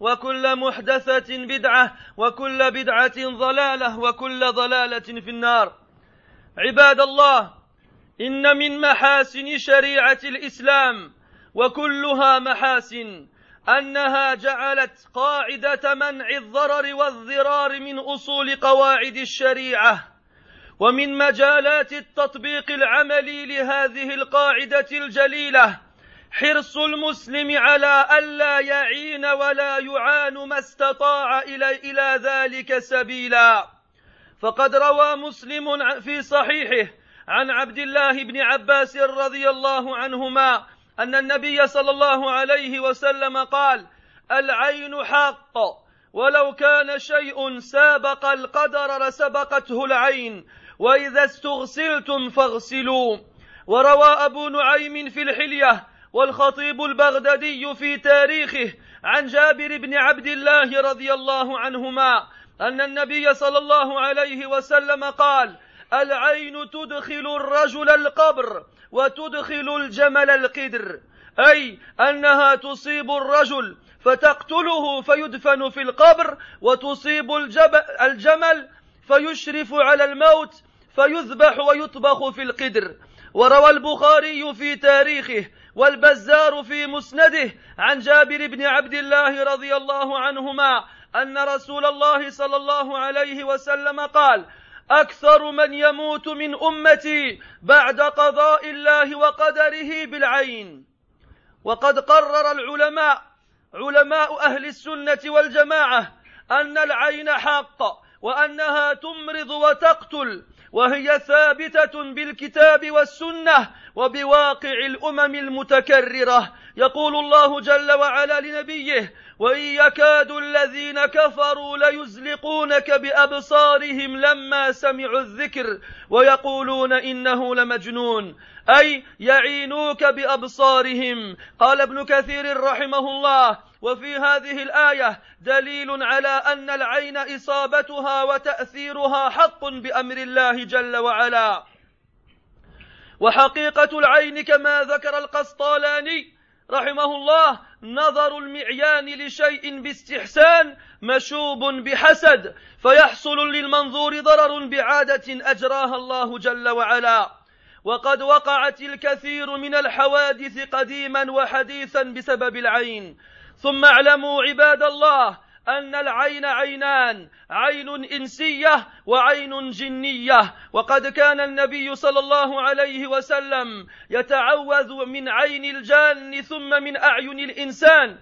وكل محدثة بدعة وكل بدعة ضلالة وكل ضلالة في النار. عباد الله إن من محاسن شريعة الإسلام وكلها محاسن أنها جعلت قاعدة منع الضرر والضرار من أصول قواعد الشريعة ومن مجالات التطبيق العملي لهذه القاعدة الجليلة. حرص المسلم على ألا يعين ولا يعان ما استطاع إلى, إلى ذلك سبيلا. فقد روى مسلم في صحيحه عن عبد الله بن عباس رضي الله عنهما أن النبي صلى الله عليه وسلم قال العين حق ولو كان شيء سابق القدر لسبقته العين وإذا استغسلتم فاغسلوا وروى أبو نعيم في الحلية والخطيب البغدادي في تاريخه عن جابر بن عبد الله رضي الله عنهما أن النبي صلى الله عليه وسلم قال العين تدخل الرجل القبر وتدخل الجمل القدر أي أنها تصيب الرجل فتقتله فيدفن في القبر وتصيب الجمل فيشرف على الموت فيذبح ويطبخ في القدر. وروى البخاري في تاريخه والبزار في مسنده عن جابر بن عبد الله رضي الله عنهما أن رسول الله صلى الله عليه وسلم قال أكثر من يموت من أمتي بعد قضاء الله وقدره بالعين. وقد قرر العلماء علماء أهل السنة والجماعة أن العين حق وأنها تمرض وتقتل وهي ثابتة بالكتاب والسنة وبواقع الأمم المتكررة. يقول الله جل وعلا لنبيه وإن يكاد الذين كفروا ليزلقونك بأبصارهم لما سمعوا الذكر ويقولون إنه لمجنون. أي يعينوك بأبصارهم. قال ابن كثير رحمه الله وفي هذه الآية دليل على أن العين إصابتها وتأثيرها حق بأمر الله جل وعلا. وحقيقة العين كما ذكر القسطالاني رحمه الله نظر المعيان لشيء باستحسان مشوب بحسد فيحصل للمنظور ضرر بعادة أجراها الله جل وعلا. وقد وقعت الكثير من الحوادث قديما وحديثا بسبب العين. ثم اعلموا عباد الله أن العين عينان عين إنسية وعين جنية. وقد كان النبي صلى الله عليه وسلم يتعوذ من عين الجان ثم من أعين الإنسان.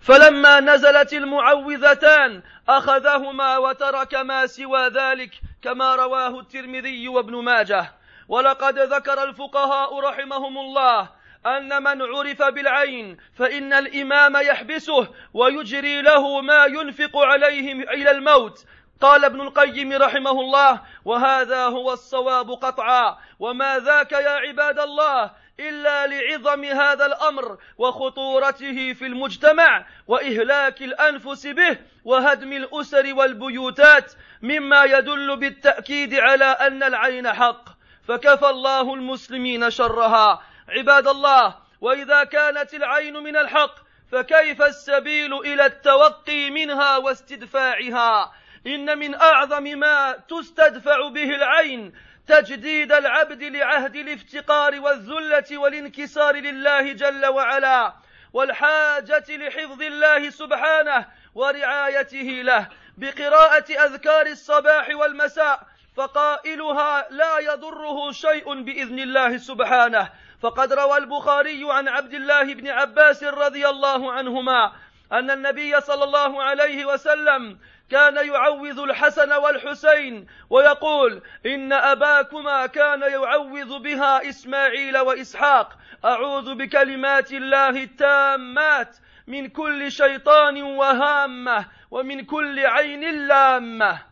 فلما نزلت المعوذتان أخذهما وترك ما سوى ذلك كما رواه الترمذي وابن ماجه. ولقد ذكر الفقهاء رحمهم الله أن من عرف بالعين فإن الإمام يحبسه ويجري له ما ينفق عليه إلى الموت. قال ابن القيم رحمه الله وهذا هو الصواب قطعا وما ذاك يا عباد الله إلا لعظم هذا الأمر وخطورته في المجتمع وإهلاك الأنفس به وهدم الأسر والبيوتات مما يدل بالتأكيد على أن العين حق. فكفى الله المسلمين شرها. عباد الله وإذا كانت العين من الحق فكيف السبيل إلى التوقي منها واستدفاعها؟ إن من أعظم ما تستدفع به العين تجديد العبد لعهد الافتقار والذلة والانكسار لله جل وعلا والحاجة لحفظ الله سبحانه ورعايته له بقراءة أذكار الصباح والمساء فقائلها لا يضره شيء بإذن الله سبحانه. فقد روى البخاري عن عبد الله بن عباس رضي الله عنهما أن النبي صلى الله عليه وسلم كان يعوذ الحسن والحسين ويقول إن أباكما كان يعوذ بها إسماعيل وإسحاق. أعوذ بكلمات الله التامات من كل شيطان وهامة ومن كل عين لامة.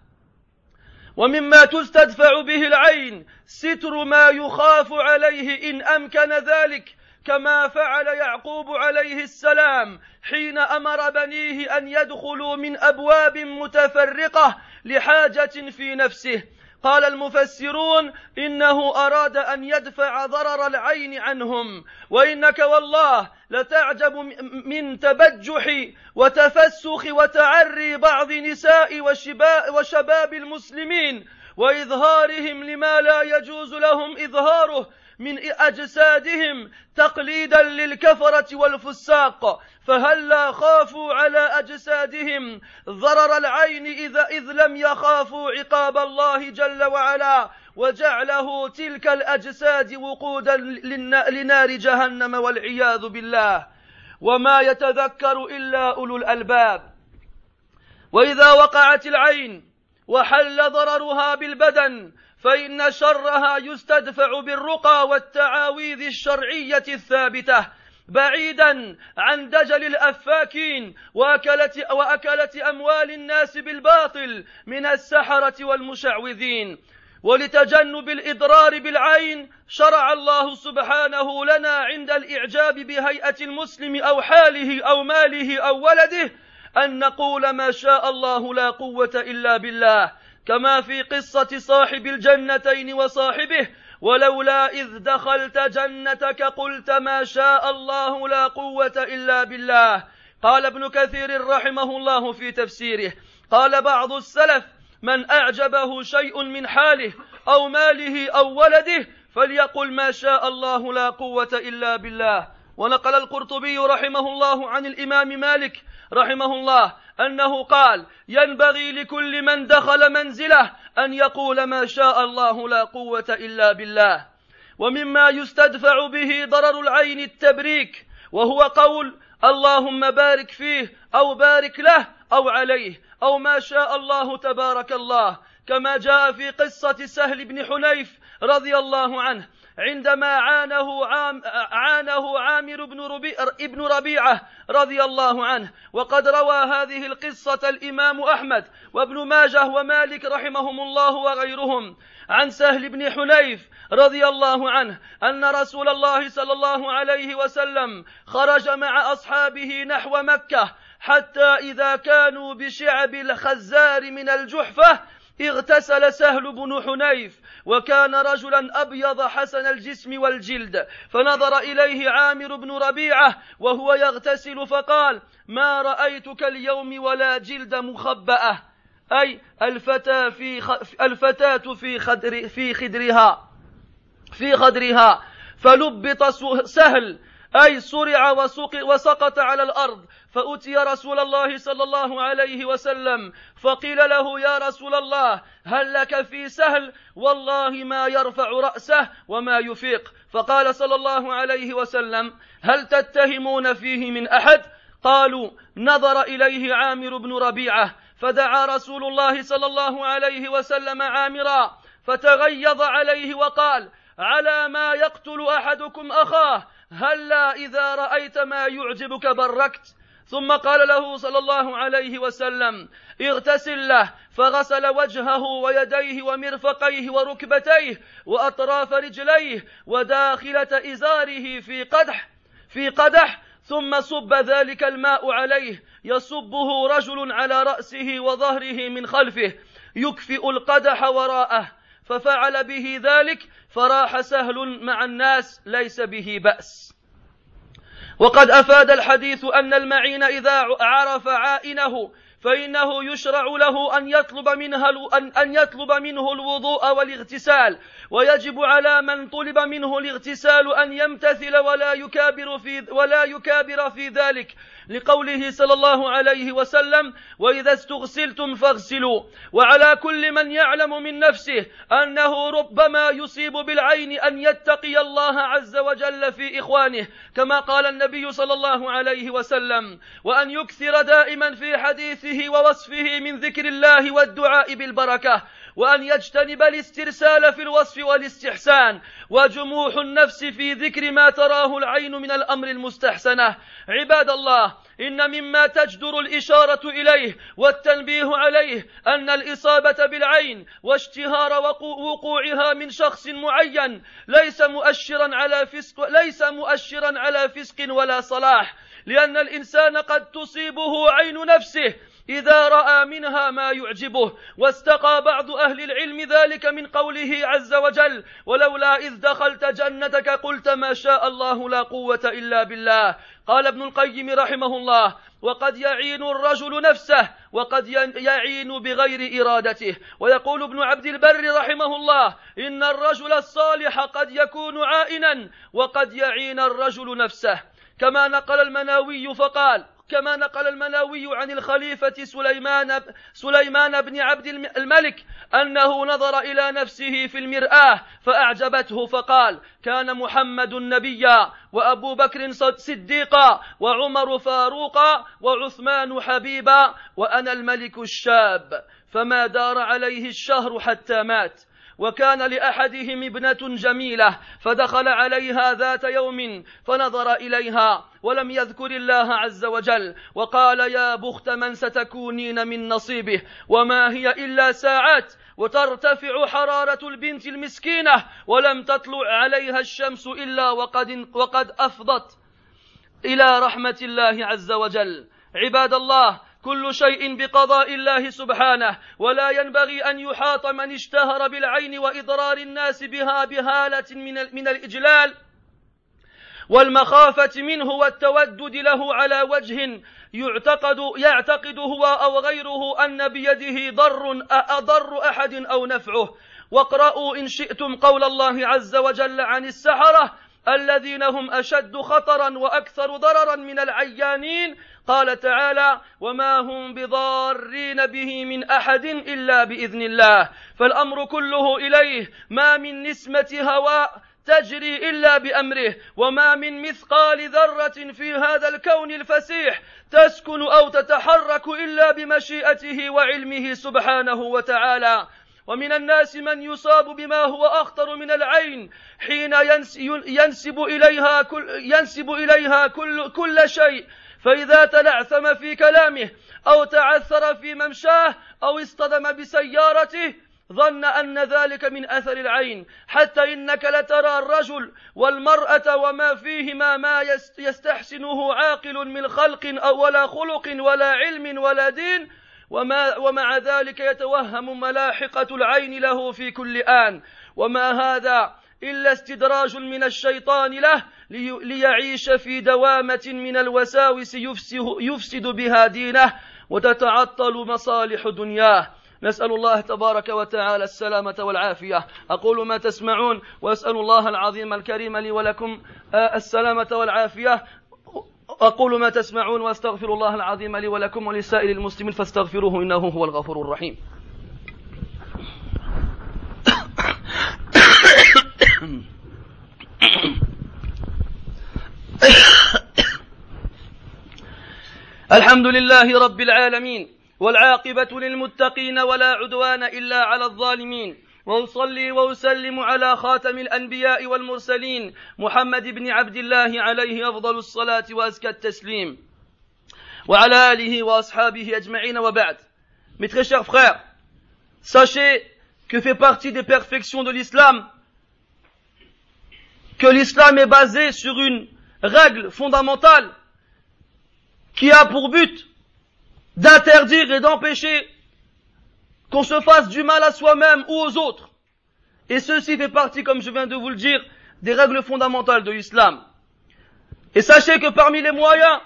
ومما تستدفع به العين ستر ما يخاف عليه إن أمكن ذلك كما فعل يعقوب عليه السلام حين أمر بنيه أن يدخلوا من أبواب متفرقة لحاجة في نفسه. قال المفسرون إنه أراد أن يدفع ضرر العين عنهم وإنك والله لتعجب من تبجح وتفسخ وتعري بعض نساء وشباب المسلمين وإظهارهم لما لا يجوز لهم إظهاره من أجسادهم تقليدا للكفرة والفساق فهلا خافوا على أجسادهم؟ ضرر العين إذا إذ لم يخافوا عقاب الله جل وعلا وجعله تلك الأجساد وقودا لنار جهنم والعياذ بالله. وما يتذكر إلا أولو الألباب. وإذا وقعت العين وحل ضررها بالبدن فإن شرها يستدفع بالرقى والتعاويذ الشرعية الثابتة بعيدا عن دجل الأفاكين واكله وأكلة أموال الناس بالباطل من السحرة والمشعوذين. ولتجنب الإضرار بالعين شرع الله سبحانه لنا عند الإعجاب بهيئة المسلم أو حاله أو ماله أو ولده أن نقول ما شاء الله لا قوة إلا بالله. كما في قصة صاحب الجنتين وصاحبه ولولا إذ دخلت جنتك قلت ما شاء الله لا قوة إلا بالله. قال ابن كثير رحمه الله في تفسيره قال بعض السلف من أعجبه شيء من حاله أو ماله أو ولده فليقل ما شاء الله لا قوة إلا بالله. ونقل القرطبي رحمه الله عن الإمام مالك رحمه الله أنه قال ينبغي لكل من دخل منزله أن يقول ما شاء الله لا قوة إلا بالله ومما يستدفع به ضرر العين التبريك وهو قول اللهم بارك فيه أو بارك له أو عليه أو ما شاء الله تبارك الله كما جاء في قصة سهل بن حنيف رضي الله عنه عندما عانه عام عانه عامر بن ربيع ابن ربيعة رضي الله عنه وقد روى هذه القصة الإمام أحمد وابن ماجه ومالك رحمهم الله وغيرهم عن سهل بن حنيف رضي الله عنه أن رسول الله صلى الله عليه وسلم خرج مع أصحابه نحو مكة حتى إذا كانوا بشعب الخزار من الجحفة اغتسل سهل بن حنيف وكان رجلا أبيض حسن الجسم والجلد. فنظر إليه عامر بن ربيعة وهو يغتسل فقال ما رأيتك اليوم ولا جلد مخبأة. أي الفتى في الفتاة في خدر في خدرها في خدرها. فلبط سهل أي صرع وسقط على الأرض. فأتي رسول الله صلى الله عليه وسلم. فقيل له يا رسول الله هل لك في سهل؟ والله ما يرفع رأسه وما يفيق. فقال صلى الله عليه وسلم هل تتهمون فيه من أحد؟ قالوا نظر إليه عامر بن ربيعة. فدعا رسول الله صلى الله عليه وسلم عامرا فتغيظ عليه وقال على ما يقتل أحدكم أخاه. هلا إذا رأيت ما يعجبك بركت. ثم قال له صلى الله عليه وسلم اغتسل له. فغسل وجهه ويديه ومرفقيه وركبتيه وأطراف رجليه وداخلة إزاره في قدح في قدح. ثم صب ذلك الماء عليه. يصبه رجل على رأسه وظهره من خلفه. يكفئ القدح وراءه. ففعل به ذلك فراح سهل مع الناس ليس به بأس. وقد أفاد الحديث أن المعين إذا عرف عائنه فإنه يشرع له أن يطلب منها أن يطلب منه الوضوء والاغتسال ويجب على من طلب منه الاغتسال أن يمتثل ولا يكابر في ولا يكابر في ذلك لقوله صلى الله عليه وسلم وإذا استغسلتم فاغسلوا وعلى كل من يعلم من نفسه أنه ربما يصيب بالعين أن يتقي الله عز وجل في إخوانه كما قال النبي صلى الله عليه وسلم وأن يكثر دائما في حديثه ووصفه من ذكر الله والدعاء بالبركة وأن يجتنب الاسترسال في الوصف والاستحسان وجموح النفس في ذكر ما تراه العين من الأمر المستحسنة. عباد الله إن مما تجدر الإشارة إليه والتنبيه عليه أن الإصابة بالعين واشتهار وقوعها من شخص معين ليس مؤشرا على فسق ليس مؤشرا على فسق ولا صلاح لأن الإنسان قد تصيبه عين نفسه إذا رأى منها ما يعجبه واستقى بعض أهل العلم ذلك من قوله عز وجل ولولا إذ دخلت جنتك قلت ما شاء الله لا قوة إلا بالله. قال ابن القيم رحمه الله وقد يعين الرجل نفسه وقد يعين بغير إرادته. ويقول ابن عبد البر رحمه الله إن الرجل الصالح قد يكون عائنا وقد يعين الرجل نفسه. كما نقل المناوي فقال كما نقل المناوي عن الخليفة سليمان سليمان بن عبد الملك أنه نظر إلى نفسه في المرآة فأعجبته فقال كان محمد نبيا وأبو بكر صديقا وعمر فاروقا وعثمان حبيبا وأنا الملك الشاب فما دار عليه الشهر حتى مات وكان لأحدهم ابنة جميلة فدخل عليها ذات يوم فنظر إليها ولم يذكر الله عز وجل وقال يا بخت من ستكونين من نصيبه وما هي إلا ساعات وترتفع حرارة البنت المسكينة ولم تطلع عليها الشمس إلا وقد, وقد أفضت إلى رحمة الله عز وجل. عباد الله كل شيء بقضاء الله سبحانه ولا ينبغي أن يحاط من اشتهر بالعين وإضرار الناس بها بهالة من, من الإجلال. والمخافة منه والتودد له على وجه يعتقد يعتقد هو أو غيره أن بيده ضر أضر أحد أو نفعه. واقرأوا إن شئتم قول الله عز وجل عن السحرة الذين هم أشد خطرا وأكثر ضررا من العيانين قال تعالى وما هم بضارين به من احد الا باذن الله فالامر كله اليه ما من نسمه هواء تجري الا بامره وما من مثقال ذره في هذا الكون الفسيح تسكن أو تتحرك الا بمشيئته وعلمه سبحانه وتعالى ومن الناس من يصاب بما هو اخطر من العين حين ينسب اليها كل ينسب اليها كل, كل شيء فإذا تلعثم في كلامه أو تعثر في ممشاه أو اصطدم بسيارته ظن أن ذلك من أثر العين حتى إنك لترى الرجل والمرأة وما فيهما ما يستحسنه عاقل من خلق أو ولا خلق ولا علم ولا دين وما ومع ذلك يتوهم ملاحقة العين له في كل آن. وما هذا إلا استدراج من الشيطان له ليعيش في دوامة من الوساوس يفسد بها دينه وتتعطل مصالح دنياه. نسأل الله تبارك وتعالى السلامة والعافية. أقول ما تسمعون وأسأل الله العظيم الكريم لي ولكم السلامة والعافية. أقول ما تسمعون وأستغفر الله العظيم لي ولكم ولسائر المسلمين فاستغفروه إنه هو الغفور الرحيم. الحمد لله رب العالمين والعاقبة للمتقين ولا عدوان إلا على الظالمين. وأصلي وأسلم على خاتم الأنبياء والمرسلين محمد بن عبد الله عليه أفضل الصلاة وأزكى التسليم. وعلى آله وأصحابه أجمعين وبعد. Mes très chers frères, sachez que fait partie des perfections de l'islam. Que l'islam est basé sur une règle fondamentale. Qui a pour but d'interdire et d'empêcher qu'on se fasse du mal à soi-même ou aux autres. Et ceci fait partie, comme je viens de vous le dire, des règles fondamentales de l'islam. Et sachez que parmi les moyens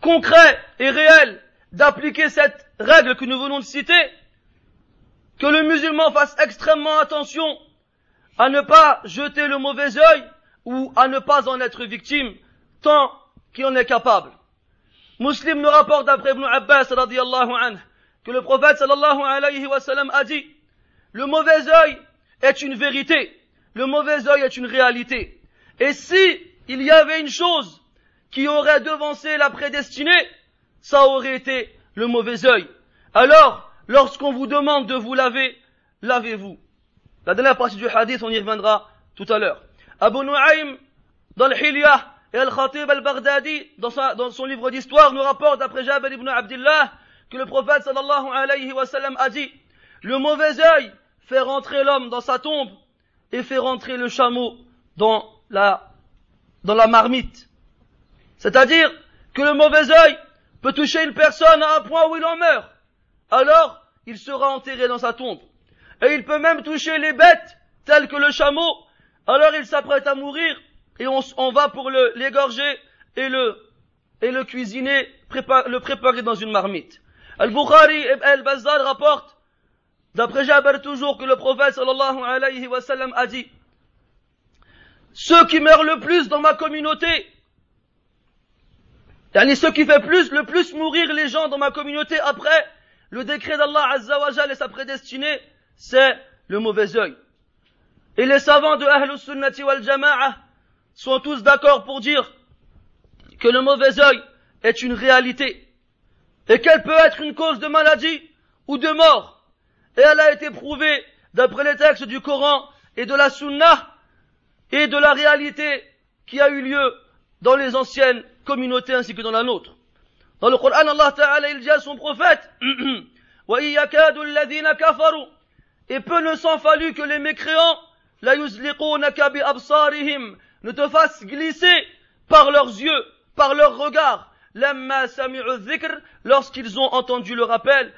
concrets et réels d'appliquer cette règle que nous venons de citer, que le musulman fasse extrêmement attention à ne pas jeter le mauvais œil ou à ne pas en être victime tant qu'il en est capable. Muslim nous rapporte d'après Ibn Abbas anhu, que le prophète sallallahu alayhi wa a dit le mauvais œil est une vérité, le mauvais œil est une réalité. Et si il y avait une chose qui aurait devancé la prédestinée, ça aurait été le mauvais œil. Alors, lorsqu'on vous demande de vous laver, lavez-vous. La dernière partie du hadith, on y reviendra tout à l'heure. Abu Nu'aym, dans le et Al-Khatib al-Baghdadi, dans, dans, son livre d'histoire, nous rapporte après Jabal ibn Abdullah, que le prophète sallallahu alayhi wa sallam a dit, le mauvais œil fait rentrer l'homme dans sa tombe et fait rentrer le chameau dans la, dans la marmite. C'est-à-dire que le mauvais œil peut toucher une personne à un point où il en meurt. Alors, il sera enterré dans sa tombe. Et il peut même toucher les bêtes, telles que le chameau. Alors il s'apprête à mourir et on, on va pour l'égorger et le, et le cuisiner, le préparer dans une marmite. Al-Bukhari et Al-Bazzar rapportent, d'après Jabir toujours, que le prophète sallallahu alayhi wa sallam a dit, ceux qui meurent le plus dans ma communauté, yani ceux qui fait plus, le plus mourir les gens dans ma communauté après le décret d'Allah Azza wa et sa prédestinée, c'est le mauvais œil. Et les savants de Ahlus Sunnati wal Jama'ah sont tous d'accord pour dire que le mauvais œil est une réalité et qu'elle peut être une cause de maladie ou de mort. Et elle a été prouvée d'après les textes du Coran et de la Sunna et de la réalité qui a eu lieu dans les anciennes communautés ainsi que dans la nôtre. Dans le Coran, Allah Ta'ala, il dit à son prophète, Et peu ne s'en fallut que les mécréants, la ne te fassent glisser par leurs yeux, par leurs regards, lorsqu'ils ont entendu le rappel,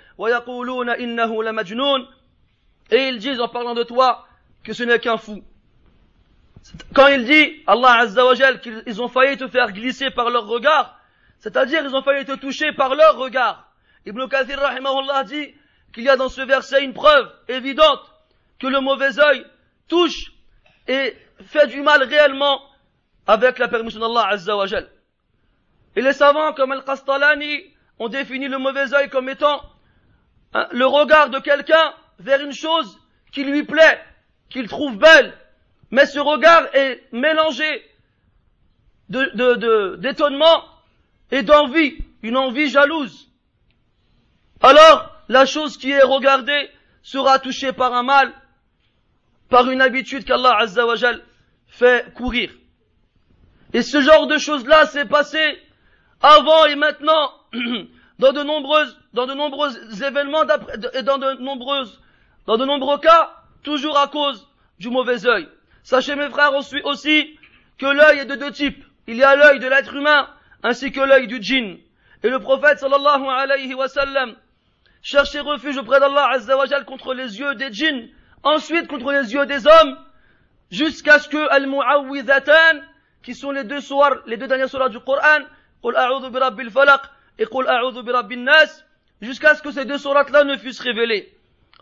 et ils disent en parlant de toi que ce n'est qu'un fou. Quand il dit, Allah Azza wa qu'ils ont failli te faire glisser par leurs regards, c'est-à-dire ils ont failli te toucher par leurs regards. Ibn Kathir rahimahullah dit qu'il y a dans ce verset une preuve évidente que le mauvais œil touche et fait du mal réellement avec la permission d'Allah Azza wa Et les savants comme Al-Qastalani ont défini le mauvais œil comme étant hein, le regard de quelqu'un vers une chose qui lui plaît, qu'il trouve belle, mais ce regard est mélangé d'étonnement et d'envie, une envie jalouse. Alors, la chose qui est regardée sera touchée par un mal, par une habitude qu'Allah Azza wa fait courir. Et ce genre de choses-là s'est passé avant et maintenant dans de nombreuses, dans de nombreux événements et dans de nombreuses, dans de nombreux cas, toujours à cause du mauvais œil. Sachez mes frères aussi que l'œil est de deux types. Il y a l'œil de l'être humain ainsi que l'œil du djinn. Et le prophète sallallahu alayhi wa sallam cherchait refuge auprès d'Allah azza contre les yeux des djinns, ensuite contre les yeux des hommes, jusqu'à ce que al-mu'awwidhatan, qui sont les deux soirs, les deux dernières sourates du Coran, Qul a'udhu bi rabbil falaq et jusqu'à ce que ces deux sourates-là ne fussent révélées.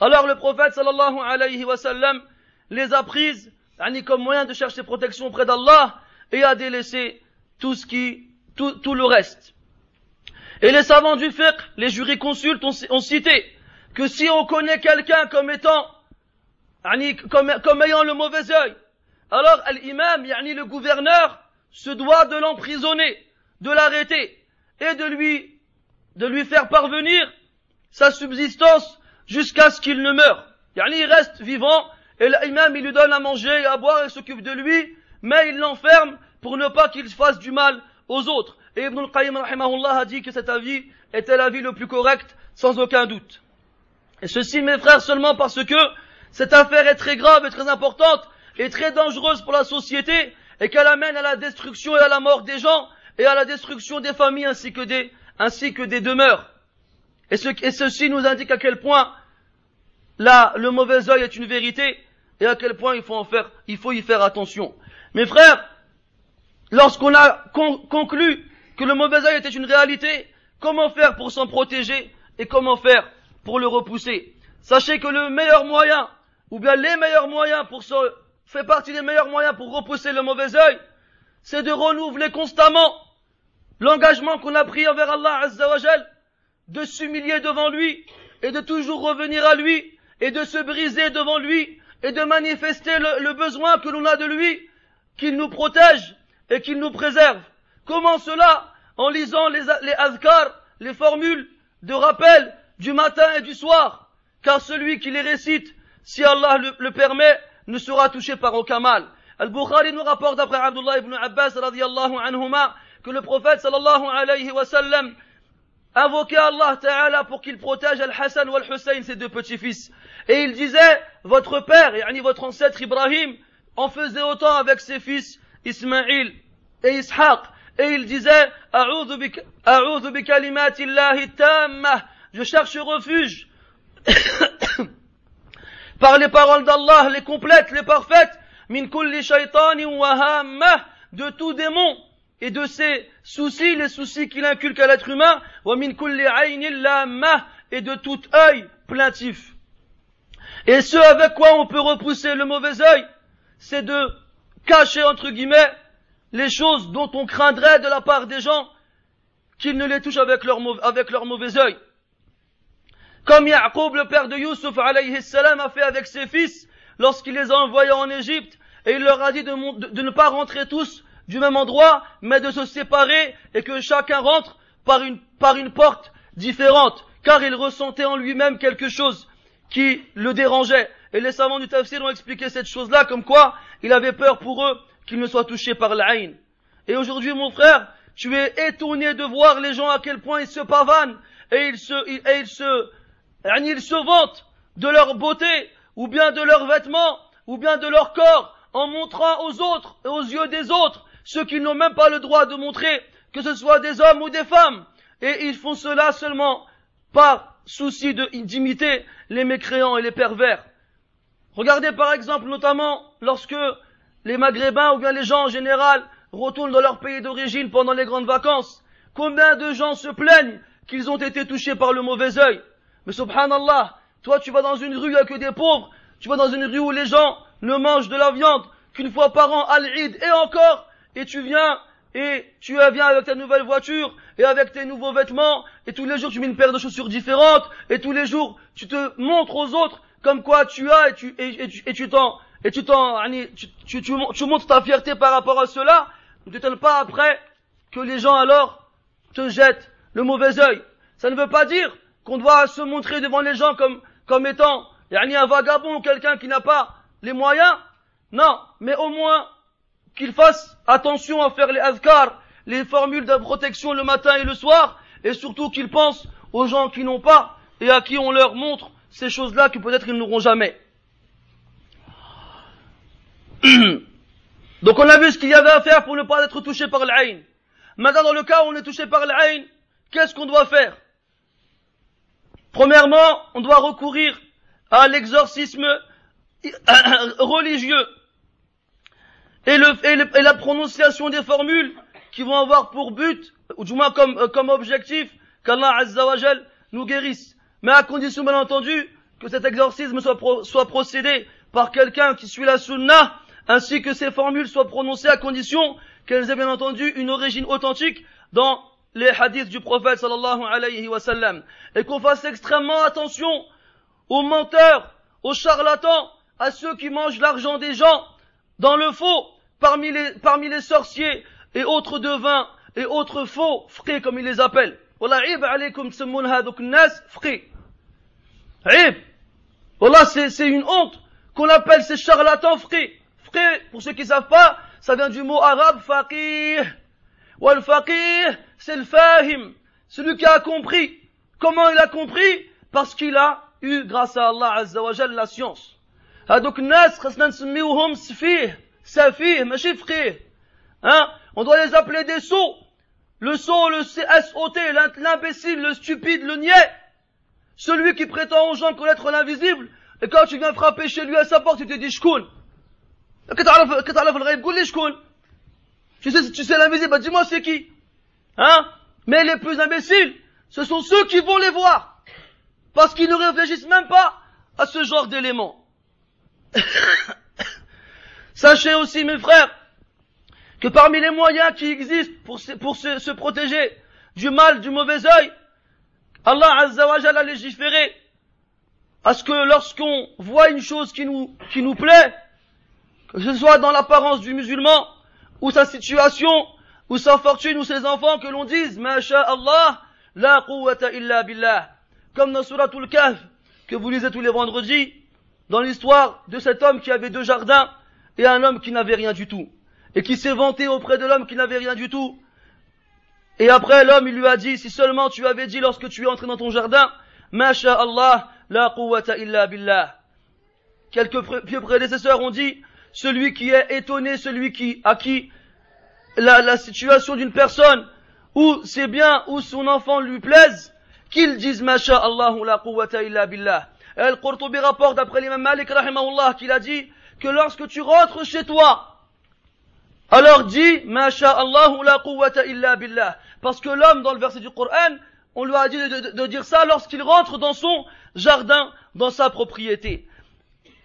Alors le prophète sallallahu alayhi wa sallam les a prises, comme moyen de chercher protection auprès d'Allah, et a délaissé tout ce qui tout, le reste. Et les savants du fiqh, les jurisconsultes ont, ont cité que si on connaît quelqu'un comme étant, comme, comme ayant le mauvais œil, alors l'imam, le gouverneur, se doit de l'emprisonner, de l'arrêter, et de lui, de lui faire parvenir sa subsistance jusqu'à ce qu'il ne meure. il reste vivant, et l'imam, il lui donne à manger à boire et s'occupe de lui, mais il l'enferme pour ne pas qu'il fasse du mal aux autres. Et Ibn al-Qayyim a dit que cet avis était l'avis le plus correct, sans aucun doute. Et ceci, mes frères, seulement parce que cette affaire est très grave et très importante, et très dangereuse pour la société, et qu'elle amène à la destruction et à la mort des gens, et à la destruction des familles ainsi que des, ainsi que des demeures. Et, ce, et ceci nous indique à quel point là, le mauvais œil est une vérité, et à quel point il faut en faire, il faut y faire attention. Mes frères, lorsqu'on a conclu que le mauvais œil était une réalité, comment faire pour s'en protéger et comment faire pour le repousser? Sachez que le meilleur moyen, ou bien les meilleurs moyens pour se, fait partie des meilleurs moyens pour repousser le mauvais œil, c'est de renouveler constamment l'engagement qu'on a pris envers Allah Azzawajal, de s'humilier devant lui, et de toujours revenir à lui, et de se briser devant lui, et de manifester le, besoin que l'on a de lui, qu'il nous protège et qu'il nous préserve. Comment cela? En lisant les, les les formules de rappel du matin et du soir. Car celui qui les récite, si Allah le, le permet, ne sera touché par aucun mal. Al-Bukhari nous rapporte d'après Abdullah ibn Abbas radiallahu anhuma que le prophète sallallahu alayhi wa sallam invoquait Allah Ta'ala pour qu'il protège Al-Hassan ou Al-Hussein, ses deux petits-fils. Et il disait, votre père, yani votre ancêtre Ibrahim, en faisait autant avec ses fils Ismaïl et Ishaq. Et il disait, je cherche refuge par les paroles d'Allah, les complètes, les parfaites, min kulli de tout démon et de ses soucis, les soucis qu'il inculque à l'être humain, min kulli et de tout œil plaintif. Et ce avec quoi on peut repousser le mauvais œil, c'est de cacher entre guillemets les choses dont on craindrait de la part des gens qu'ils ne les touchent avec leur, avec leur mauvais œil. Comme Yaqub, le père de Yusuf, alayhi salam, a fait avec ses fils lorsqu'il les a envoyés en Égypte et il leur a dit de, ne pas rentrer tous du même endroit, mais de se séparer et que chacun rentre par une, par une porte différente, car il ressentait en lui-même quelque chose qui le dérangeait. Et les savants du tafsir ont expliqué cette chose-là comme quoi il avait peur pour eux qu'ils ne soient touchés par l'aïn. Et aujourd'hui, mon frère, tu es étonné de voir les gens à quel point ils se pavanent et ils se, et ils se, ils se vantent de leur beauté, ou bien de leurs vêtements, ou bien de leur corps, en montrant aux autres et aux yeux des autres ceux qui n'ont même pas le droit de montrer, que ce soit des hommes ou des femmes. Et ils font cela seulement par souci d'imiter les mécréants et les pervers. Regardez par exemple notamment lorsque les Maghrébins ou bien les gens en général retournent dans leur pays d'origine pendant les grandes vacances. Combien de gens se plaignent qu'ils ont été touchés par le mauvais œil? Mais subhanallah, toi tu vas dans une rue avec des pauvres, tu vas dans une rue où les gens ne mangent de la viande qu'une fois par an à l'Eid et encore, et tu viens et tu viens avec ta nouvelle voiture et avec tes nouveaux vêtements et tous les jours tu mets une paire de chaussures différentes et tous les jours tu te montres aux autres comme quoi tu as et tu et, tu et tu t'en et tu t'en tu, tu, tu, tu, montres ta fierté par rapport à cela. Ne t'étonne pas après que les gens alors te jettent le mauvais œil. Ça ne veut pas dire qu'on doit se montrer devant les gens comme, comme étant yani un vagabond ou quelqu'un qui n'a pas les moyens. Non, mais au moins qu'il fasse attention à faire les azkars, les formules de protection le matin et le soir, et surtout qu'il pense aux gens qui n'ont pas et à qui on leur montre ces choses-là que peut-être ils n'auront jamais. Donc on a vu ce qu'il y avait à faire pour ne pas être touché par l'aïn. Maintenant dans le cas où on est touché par l'aïn, qu'est-ce qu'on doit faire? Premièrement, on doit recourir à l'exorcisme religieux et, la prononciation des formules qui vont avoir pour but, ou du moins comme, euh, objectif, qu'Allah Azzawajal nous guérisse. Mais à condition, bien entendu, que cet exorcisme soit, soit procédé par quelqu'un qui suit la sunna, ainsi que ces formules soient prononcées à condition qu'elles aient bien entendu une origine authentique dans les hadiths du prophète sallallahu alayhi wa sallam. Et qu'on fasse extrêmement attention aux menteurs, aux charlatans, à ceux qui mangent l'argent des gens dans le faux, parmi les, parmi les sorciers et autres devins et autres faux, frais comme ils les appellent. Voilà, c'est une honte qu'on appelle ces charlatans frais. Frais, pour ceux qui savent pas, ça vient du mot arabe faqih. Wal faqih, c'est le fahim, celui qui a compris. Comment il a compris Parce qu'il a eu, grâce à Allah Azza wa Jal, la science. هذوك الناس خصنا نسميوهم سفيه سفيه ماشي فقيه hein on doit les appeler des sots le sot le SOT l'imbécile le stupide le niais celui qui prétend aux gens connaître l'invisible et quand tu viens frapper chez lui à sa porte il te dit شكون كتعرف كتعرف الغيب قول لي شكون Tu sais, tu sais l'invisible, bah dis-moi c'est qui Hein? Mais les plus imbéciles, ce sont ceux qui vont les voir. Parce qu'ils ne réfléchissent même pas à ce genre d'éléments. Sachez aussi, mes frères, que parmi les moyens qui existent pour, se, protéger du mal, du mauvais œil, Allah Azzawajal a légiféré à ce que lorsqu'on voit une chose qui nous, qui nous plaît, que ce soit dans l'apparence du musulman, ou sa situation, ou sa fortune, ou ses enfants, que l'on dise, Allah, la quwwata illa billah. Comme dans Suratul Kahf, que vous lisez tous les vendredis, dans l'histoire de cet homme qui avait deux jardins, et un homme qui n'avait rien du tout, et qui s'est vanté auprès de l'homme qui n'avait rien du tout. Et après, l'homme, il lui a dit, si seulement tu avais dit lorsque tu es entré dans ton jardin, Allah, la quwwata illa billah. Quelques pieux prédécesseurs ont dit, celui qui est étonné, celui qui, à qui la, la situation d'une personne, ou c'est bien, ou son enfant lui plaise, qu'il dise, Allah, la quwwata illa billah. Al-Qurtubi rapporte d'après l'imam Malik, rahimahullah, qu'il a dit, que lorsque tu rentres chez toi, alors dis, Masha'Allah la quwwata illa billah. Parce que l'homme, dans le verset du Coran, on lui a dit de, dire ça lorsqu'il rentre dans son jardin, dans sa propriété.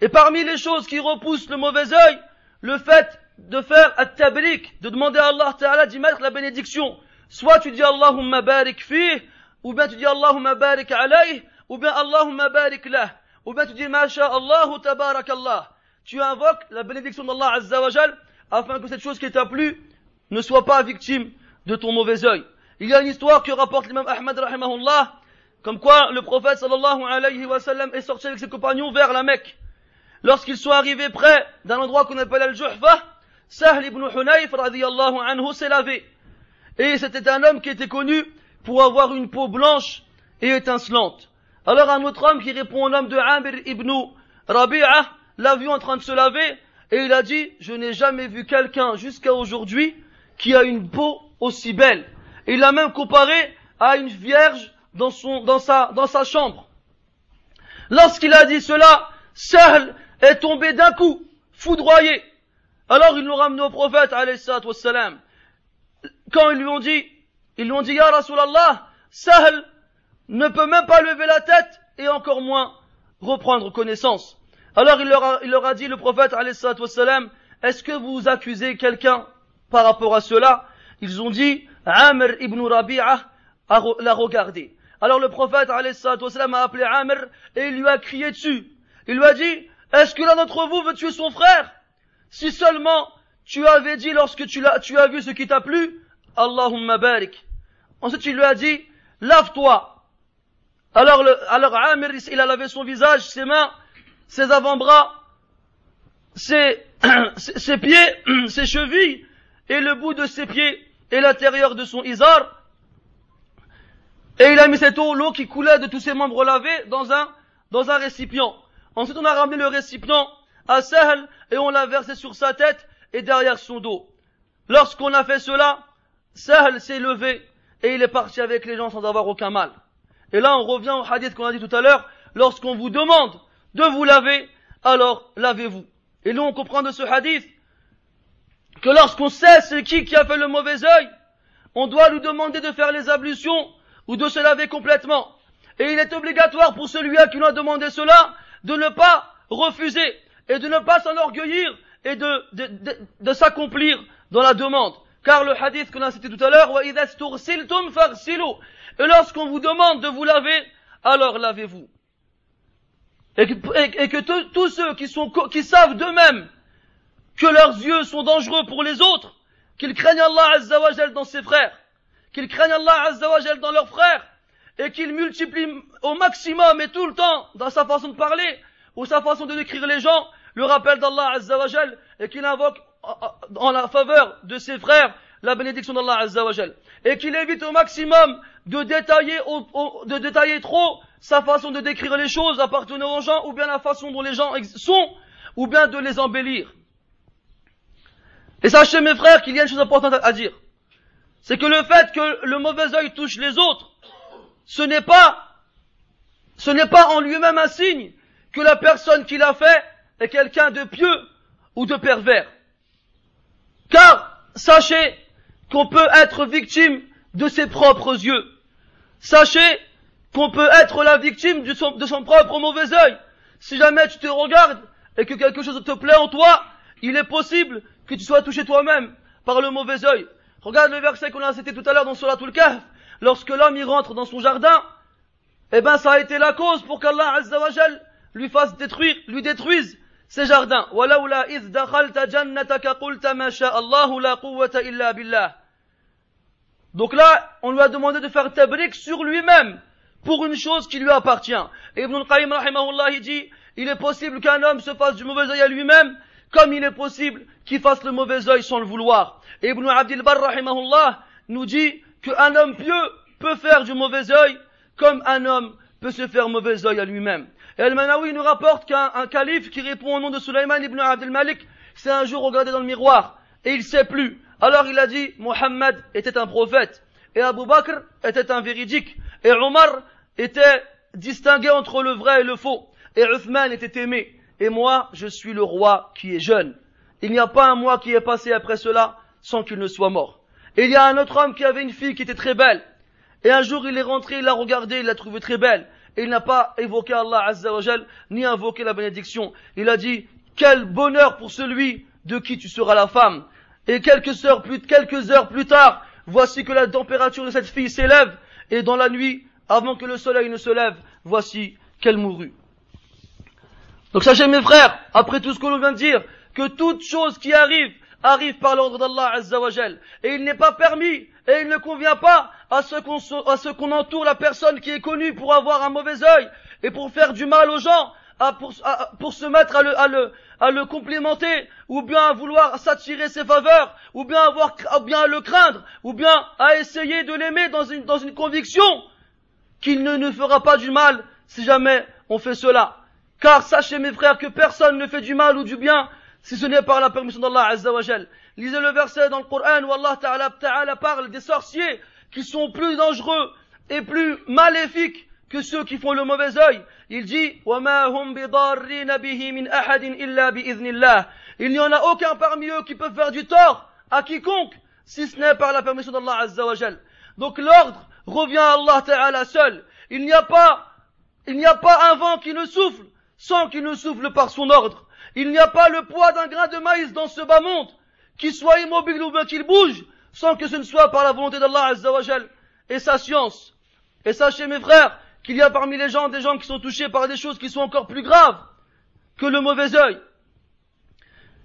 Et parmi les choses qui repoussent le mauvais œil, le fait de faire at-tabrik, de demander à Allah Ta'ala d'y mettre la bénédiction. Soit tu dis Allahumma barik fih, ou bien tu dis Allahumma barik alayh, ou bien Allahumma barik lah, ou bien tu dis Masha'Allah tabarakallah tu invoques la bénédiction d'Allah Azzawajal afin que cette chose qui t'a plu ne soit pas victime de ton mauvais œil. Il y a une histoire que rapporte l'imam Ahmad rahimahullah, comme quoi le prophète sallallahu alayhi wa sallam est sorti avec ses compagnons vers la Mecque. Lorsqu'ils sont arrivés près d'un endroit qu'on appelle Al-Juhfa, Sahl ibn Hunayf radiyallahu anhu s'est lavé. Et c'était un homme qui était connu pour avoir une peau blanche et étincelante. Alors un autre homme qui répond au nom de Amir ibn Rabi'ah l'a vu en train de se laver et il a dit, je n'ai jamais vu quelqu'un jusqu'à aujourd'hui qui a une peau aussi belle. Il l'a même comparé à une vierge dans, son, dans, sa, dans sa chambre. Lorsqu'il a dit cela, Sahl est tombé d'un coup, foudroyé. Alors ils l'ont ramené au prophète, wassalam. Quand ils lui ont dit, ils lui ont dit, Ya Rasulallah, Sahl ne peut même pas lever la tête et encore moins reprendre connaissance. Alors il leur a, il leur a dit, le prophète, wassalam, est-ce que vous accusez quelqu'un par rapport à cela? Ils ont dit, Amr ibn Rabi'ah l'a regardé. Alors le prophète, wassalam, a appelé Amr et il lui a crié dessus. Il lui a dit, est-ce que l'un d'entre vous veut tuer son frère? Si seulement tu avais dit lorsque tu, as, vu ce qui t'a plu, Allahumma barik. Ensuite il lui a dit, lave-toi. Alors, le, alors Amr, il a lavé son visage, ses mains, ses avant-bras, ses, ses, pieds, ses chevilles, et le bout de ses pieds, et l'intérieur de son izar. Et il a mis cette eau, l'eau qui coulait de tous ses membres lavés, dans un, dans un récipient. Ensuite, on a ramené le récipient à Sahl, et on l'a versé sur sa tête, et derrière son dos. Lorsqu'on a fait cela, Sahl s'est levé, et il est parti avec les gens sans avoir aucun mal. Et là, on revient au hadith qu'on a dit tout à l'heure, lorsqu'on vous demande de vous laver, alors lavez-vous. Et nous, on comprend de ce hadith que lorsqu'on sait c'est qui qui a fait le mauvais œil, on doit lui demander de faire les ablutions ou de se laver complètement. Et il est obligatoire pour celui à qui l'on a demandé cela de ne pas refuser et de ne pas s'enorgueillir et de, s'accomplir dans la demande. Car le hadith qu'on a cité tout à l'heure, et lorsqu'on vous demande de vous laver, alors lavez-vous. Et que, tous ceux qui savent d'eux-mêmes que leurs yeux sont dangereux pour les autres, qu'ils craignent Allah Azzawajal dans ses frères, qu'ils craignent Allah Azzawajal dans leurs frères, et qu'ils multiplient au maximum et tout le temps dans sa façon de parler, ou sa façon de décrire les gens, le rappel d'Allah Azzawajal, et qu'il invoque en la faveur de ses frères la bénédiction d'Allah Azzawajal. Et qu'il évite au maximum de détailler, de détailler trop sa façon de décrire les choses appartenant aux gens, ou bien la façon dont les gens sont, ou bien de les embellir. Et sachez mes frères qu'il y a une chose importante à dire. C'est que le fait que le mauvais œil touche les autres, ce n'est pas, ce n'est pas en lui-même un signe que la personne qui l'a fait est quelqu'un de pieux ou de pervers. Car sachez qu'on peut être victime de ses propres yeux. Sachez qu'on peut être la victime de son, propre mauvais œil. Si jamais tu te regardes et que quelque chose te plaît en toi, il est possible que tu sois touché toi-même par le mauvais œil. Regarde le verset qu'on a cité tout à l'heure dans Suratul Kahf. Lorsque l'homme y rentre dans son jardin, eh ben ça a été la cause pour qu'Allah Azzawajal lui fasse détruire, lui détruise ses jardins. Donc là, on lui a demandé de faire tabrik sur lui-même pour une chose qui lui appartient. Et Ibn al-Qayyim rahimahullah, dit, il est possible qu'un homme se fasse du mauvais œil à lui-même, comme il est possible qu'il fasse le mauvais œil sans le vouloir. Et Ibn Abdil rahimahullah nous dit qu'un homme pieux peut faire du mauvais œil comme un homme peut se faire mauvais œil à lui-même. Et Al-Manawi nous rapporte qu'un calife qui répond au nom de Sulaiman ibn Abdel Malik s'est un jour regardé dans le miroir et il sait plus. Alors il a dit, Mohammed était un prophète et Abu Bakr était un véridique et Omar était distingué entre le vrai et le faux et Uthman était aimé et moi je suis le roi qui est jeune. Il n'y a pas un mois qui est passé après cela sans qu'il ne soit mort. Et il y a un autre homme qui avait une fille qui était très belle. Et un jour il est rentré, il l'a regardée, il l'a trouvée très belle il n'a pas évoqué Allah Azza wa ni invoqué la bénédiction. Il a dit, quel bonheur pour celui de qui tu seras la femme. Et quelques heures plus, tard, voici que la température de cette fille s'élève, et dans la nuit, avant que le soleil ne se lève, voici qu'elle mourut. Donc sachez mes frères, après tout ce que l'on vient de dire, que toute chose qui arrive, arrive par l'ordre d'Allah Azza wa Et il n'est pas permis et il ne convient pas à ce qu'on, à qu'on entoure la personne qui est connue pour avoir un mauvais œil et pour faire du mal aux gens, à, pour, pour se mettre à le, à le, à le complémenter, ou bien à vouloir s'attirer ses faveurs, ou bien avoir, ou bien à le craindre, ou bien à essayer de l'aimer dans une, dans une conviction qu'il ne nous fera pas du mal si jamais on fait cela. Car sachez mes frères que personne ne fait du mal ou du bien si ce n'est par la permission d'Allah Azza Lisez le verset dans le Coran où Allah Ta'ala parle des sorciers qui sont plus dangereux et plus maléfiques que ceux qui font le mauvais œil. Il dit Il n'y en a aucun parmi eux qui peut faire du tort à quiconque si ce n'est par la permission d'Allah Azza wa Donc l'ordre revient à Allah Ta'ala seul. Il n'y a pas il n'y a pas un vent qui ne souffle sans qu'il ne souffle par son ordre. Il n'y a pas le poids d'un grain de maïs dans ce bas monde qu'il soit immobile ou bien qu'il bouge, sans que ce ne soit par la volonté d'Allah Azzawajal et sa science. Et sachez mes frères, qu'il y a parmi les gens des gens qui sont touchés par des choses qui sont encore plus graves que le mauvais œil.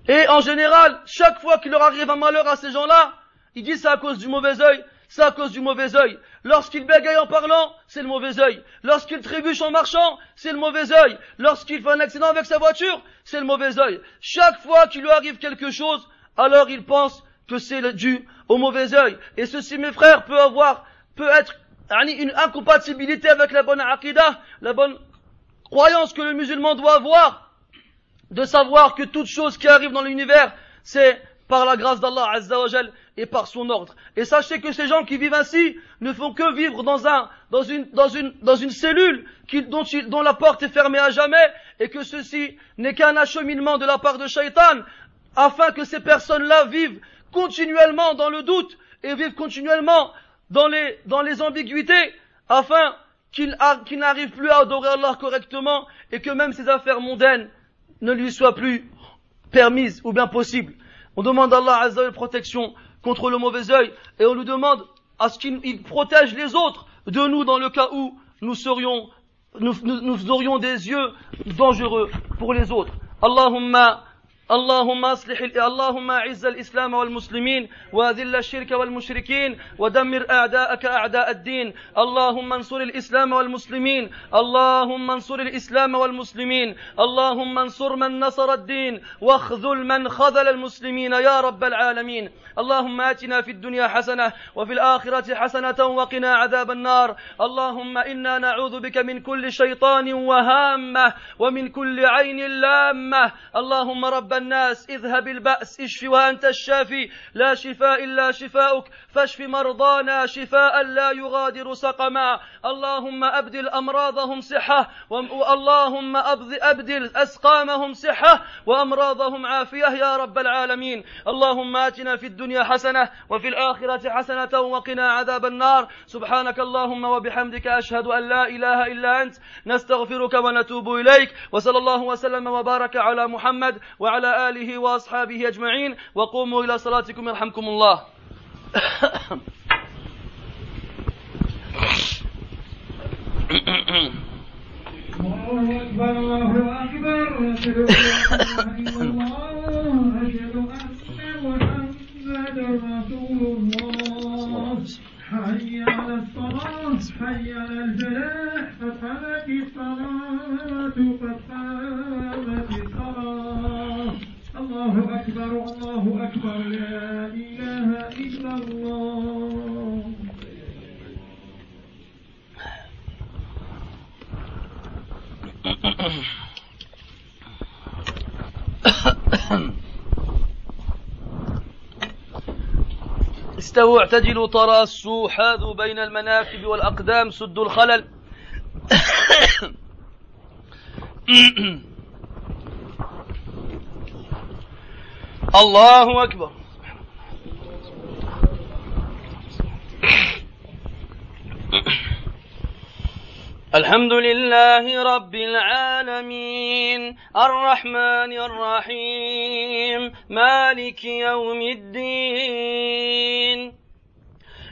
Et en général, chaque fois qu'il leur arrive un malheur à ces gens-là, ils disent c'est à cause du mauvais œil, c'est à cause du mauvais œil. Lorsqu'il bégaye en parlant, c'est le mauvais œil. Lorsqu'il trébuche en marchant, c'est le mauvais œil. Lorsqu'il fait un accident avec sa voiture, c'est le mauvais œil. Chaque fois qu'il lui arrive quelque chose, alors il pense que c'est dû au mauvais œil. Et ceci, mes frères, peut avoir, peut être une incompatibilité avec la bonne aqidah, la bonne croyance que le musulman doit avoir, de savoir que toute chose qui arrive dans l'univers, c'est par la grâce d'Allah Azzawajal et par son ordre. Et sachez que ces gens qui vivent ainsi ne font que vivre dans un, dans une, dans une, dans une cellule dont, dont la porte est fermée à jamais et que ceci n'est qu'un acheminement de la part de Shaitan afin que ces personnes-là vivent continuellement dans le doute et vivent continuellement dans les, dans les ambiguïtés afin qu'ils n'arrivent plus à adorer Allah correctement et que même ces affaires mondaines ne lui soient plus permises ou bien possibles. On demande à Allah Azza protection contre le mauvais œil et on lui demande à ce qu'il protège les autres de nous dans le cas où nous serions nous, nous, nous aurions des yeux dangereux pour les autres. Allahumma اللهم أصلح اللهم أعز الإسلام والمسلمين وأذل الشرك والمشركين ودمر أعداءك أعداء الدين. اللهم انصر الإسلام والمسلمين. اللهم انصر الإسلام والمسلمين. اللهم انصر من نصر الدين واخذل من خذل المسلمين يا رب العالمين. اللهم آتنا في الدنيا حسنة وفي الآخرة حسنة وقنا عذاب النار. اللهم إنا نعوذ بك من كل شيطان وهامة ومن كل عين لامة. اللهم رب الناس اذهب البأس اشف وأنت الشافي. لا شفاء إلا شفاؤك فاشف مرضانا شفاء لا يغادر سقما. اللهم أبدل أمراضهم صحة اللهم أبدل أسقامهم صحة وأمراضهم عافية يا رب العالمين. اللهم آتنا في الدنيا حسنة وفي الآخرة حسنة وقنا عذاب النار. سبحانك اللهم وبحمدك أشهد أن لا إله إلا أنت. نستغفرك ونتوب إليك. وصلى الله وسلم وبارك على محمد وعلى آله وأصحابه أجمعين وقوموا إلى صلاتكم يرحمكم الله الله أكبر الله أكبر أشهد أن الله أشهد أن محمدا رسول الله حي على الصلاة حي على الفلاح قد الصلاة لا إله إلا الله استووا اعتدلوا تراصوا حاذوا بين المناكب والأقدام سدوا الخلل الله أكبر. الحمد لله رب العالمين. الرحمن الرحيم. مالك يوم الدين.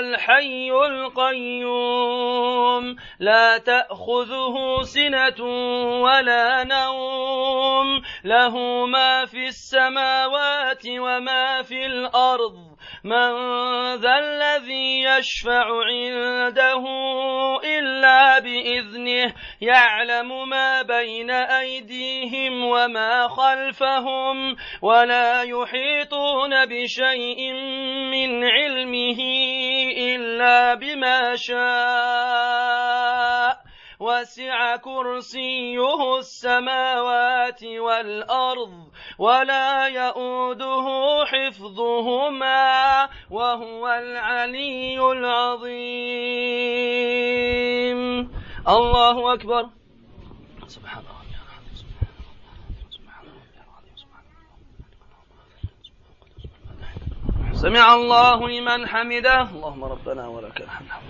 الحي القيوم. لا تأخذه سنة ولا نوم. له ما في السماوات وما في الأرض. من ذا الذي يشفع عنده إلا بإذنه يعلم ما بين أيديهم وما خلفهم ولا يحيطون بشيء من علمه إلا بما شاء. وسع كرسيه السماوات والأرض ولا يؤوده حفظهما وهو العلي العظيم. الله أكبر. سبحان الله سمع الله لمن حمده. اللهم ربنا ولك الحمد.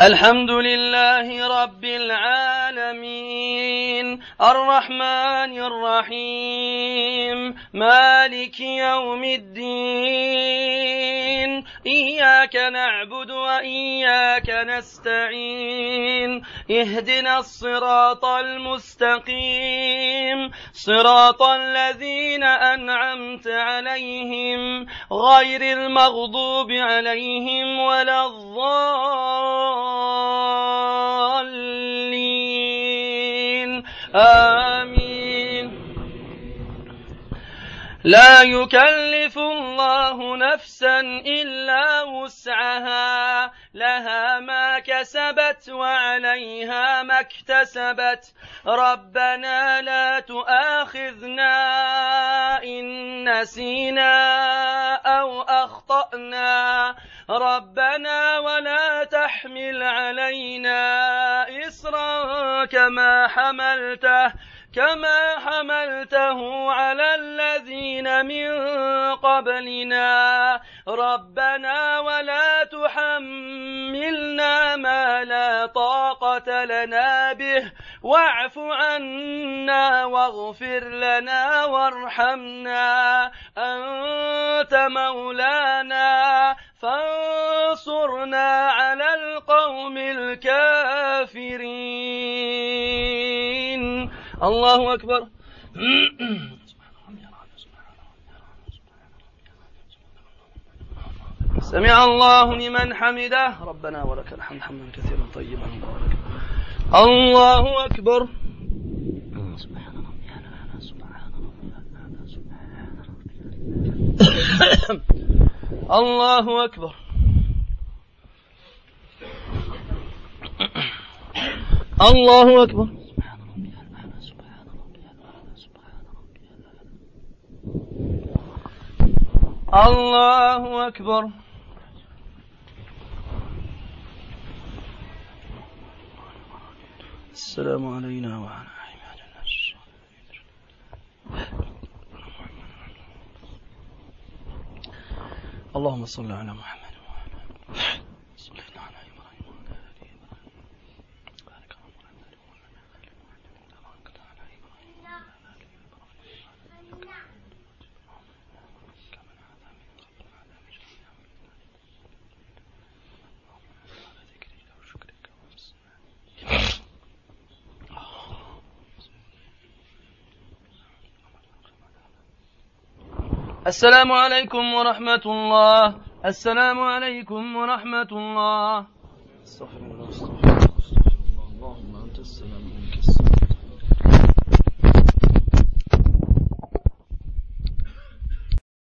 الحمد لله رب العالمين الرحمن الرحيم مالك يوم الدين إياك نعبد وإياك نستعين اهدنا الصراط المستقيم صراط الذين أنعمت عليهم غير المغضوب عليهم ولا الضالين. آمين. لا يكلف الله نفسا إلا وسعها. لها ما كسبت وعليها ما اكتسبت. ربنا لا تؤاخذنا إن نسينا أو أخطأنا. ربنا ولا تحمل علينا إصرا كما حملته كما حملته على الذين من قبلنا. ربنا ولا تحملنا ما لا طاقة لنا به. واعف عنا واغفر لنا وارحمنا. أنت مولانا. فانصرنا على القوم الكافرين. الله أكبر. سمع الله لمن حمده. ربنا ولك الحمد حمدا كثيرا طيبا. مباركا الله أكبر. الله أكبر. الله أكبر. الله أكبر. السلام علينا وعلى عباد اللهم صل على محمد وعلى صلينا على إبراهيم وعلى ال إبراهيم بارك على محمد وعلى ال محمد بارك على إبراهيم وعلى ال إبراهيم كما هذا من قبل هذا من على ذكرك وشكرك وحسن السلام عليكم ورحمة الله. السلام عليكم ورحمة الله. استغفر الله.